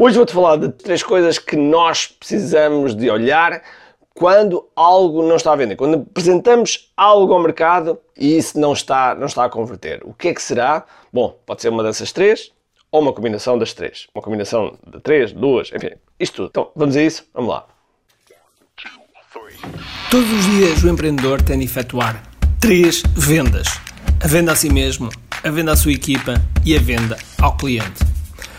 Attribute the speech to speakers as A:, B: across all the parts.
A: Hoje vou-te falar de três coisas que nós precisamos de olhar quando algo não está a vender. Quando apresentamos algo ao mercado e isso não está, não está a converter. O que é que será? Bom, pode ser uma dessas três ou uma combinação das três. Uma combinação de três, duas, enfim, isto tudo. Então, vamos a isso? Vamos lá.
B: Todos os dias o empreendedor tem de efetuar três vendas: a venda a si mesmo, a venda à sua equipa e a venda ao cliente.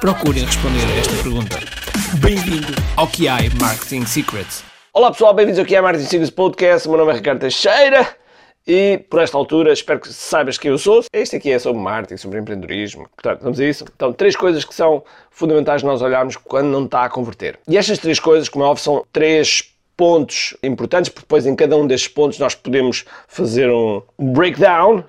B: procurem responder a esta pergunta. Bem-vindo ao QI Marketing Secrets.
A: Olá pessoal, bem-vindos ao QI Marketing Secrets Podcast. O meu nome é Ricardo Teixeira e por esta altura espero que saibas quem eu sou. Este aqui é sobre marketing, sobre empreendedorismo. Portanto, vamos a isso. Então, três coisas que são fundamentais nós olharmos quando não está a converter. E estas três coisas, como é óbvio, são três pontos importantes, porque depois em cada um destes pontos nós podemos fazer um breakdown,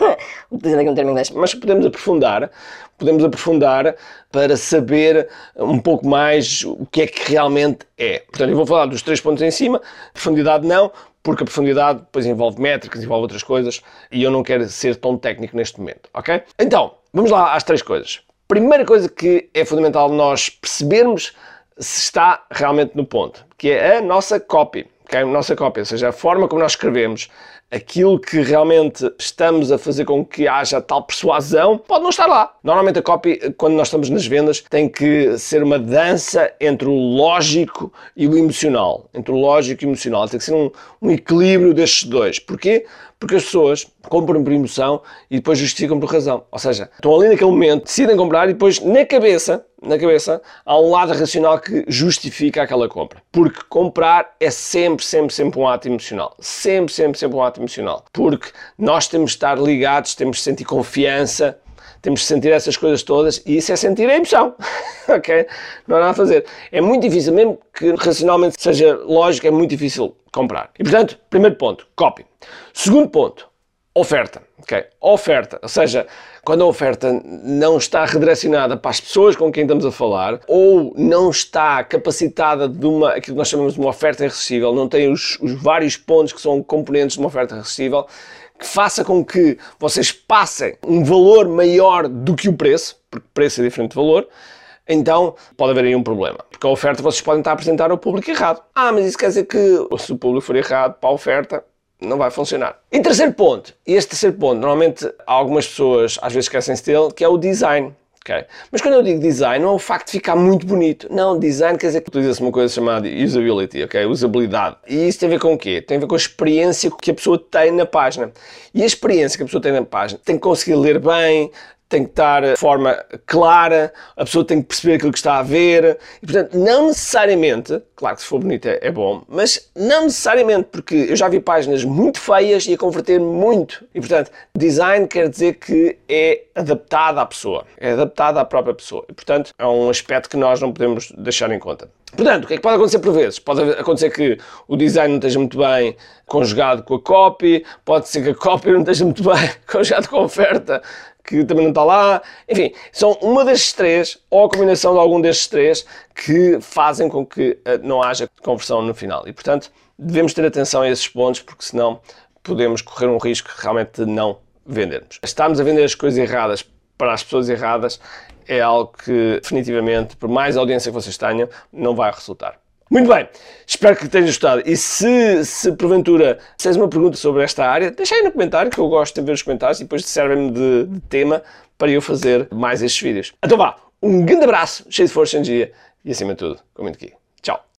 A: utilizando aqui um termo inglês, mas podemos aprofundar, podemos aprofundar para saber um pouco mais o que é que realmente é. Portanto, eu vou falar dos três pontos em cima, profundidade não, porque a profundidade depois envolve métricas, envolve outras coisas, e eu não quero ser tão técnico neste momento, ok? Então, vamos lá às três coisas. Primeira coisa que é fundamental nós percebermos se está realmente no ponto, que é a nossa copy. Okay? A nossa cópia, ou seja, a forma como nós escrevemos, aquilo que realmente estamos a fazer com que haja tal persuasão, pode não estar lá. Normalmente a copy, quando nós estamos nas vendas, tem que ser uma dança entre o lógico e o emocional. Entre o lógico e o emocional. Tem que ser um, um equilíbrio destes dois. Porquê? Porque as pessoas compram por emoção e depois justificam por razão. Ou seja, estão ali naquele momento, decidem comprar e depois na cabeça, na cabeça, há um lado racional que justifica aquela compra. Porque comprar é sempre, sempre, sempre um ato emocional. Sempre, sempre, sempre um ato emocional. Porque nós temos de estar ligados, temos de sentir confiança, temos de sentir essas coisas todas e isso é sentir a emoção. ok? Não há nada a fazer. É muito difícil, mesmo que racionalmente seja lógico, é muito difícil comprar. E portanto, primeiro ponto, copy. Segundo ponto, oferta. ok? Oferta, ou seja, quando a oferta não está redirecionada para as pessoas com quem estamos a falar ou não está capacitada de uma, aquilo que nós chamamos de uma oferta irresistível, não tem os, os vários pontos que são componentes de uma oferta irresistível, que faça com que vocês passem um valor maior do que o preço, porque preço é diferente de valor, então pode haver aí um problema. Porque a oferta vocês podem estar a apresentar ao público errado. Ah, mas isso quer dizer que se o público for errado para a oferta, não vai funcionar. E terceiro ponto, e este terceiro ponto, normalmente algumas pessoas às vezes esquecem-se dele, que é o design. Okay? Mas quando eu digo design, não é o facto de ficar muito bonito. Não, design quer dizer que utiliza-se uma coisa chamada usability, ok? Usabilidade. E isso tem a ver com o quê? Tem a ver com a experiência que a pessoa tem na página. E a experiência que a pessoa tem na página tem que conseguir ler bem, tem que estar de forma clara, a pessoa tem que perceber aquilo que está a ver. E, portanto, não necessariamente, claro que se for bonito é, é bom, mas não necessariamente, porque eu já vi páginas muito feias e a converter muito. E, portanto, design quer dizer que é adaptado à pessoa, é adaptado à própria pessoa. E, portanto, é um aspecto que nós não podemos deixar em conta. Portanto, o que é que pode acontecer por vezes? Pode acontecer que o design não esteja muito bem conjugado com a copy, pode ser que a copy não esteja muito bem conjugado com a oferta, que também não está lá. Enfim, são uma destes três, ou a combinação de algum destes três, que fazem com que eh, não haja conversão no final. E, portanto, devemos ter atenção a esses pontos, porque senão podemos correr um risco realmente de não vendermos. Estarmos a vender as coisas erradas para as pessoas erradas é algo que, definitivamente, por mais audiência que vocês tenham, não vai resultar. Muito bem, espero que tenhas gostado. E se, se porventura tens uma pergunta sobre esta área, deixa aí no comentário, que eu gosto de ver os comentários e depois servem-me de, de, tema para eu fazer mais estes vídeos. Então vá, um grande abraço, cheio de força e energia e acima de tudo, comente aqui. Tchau.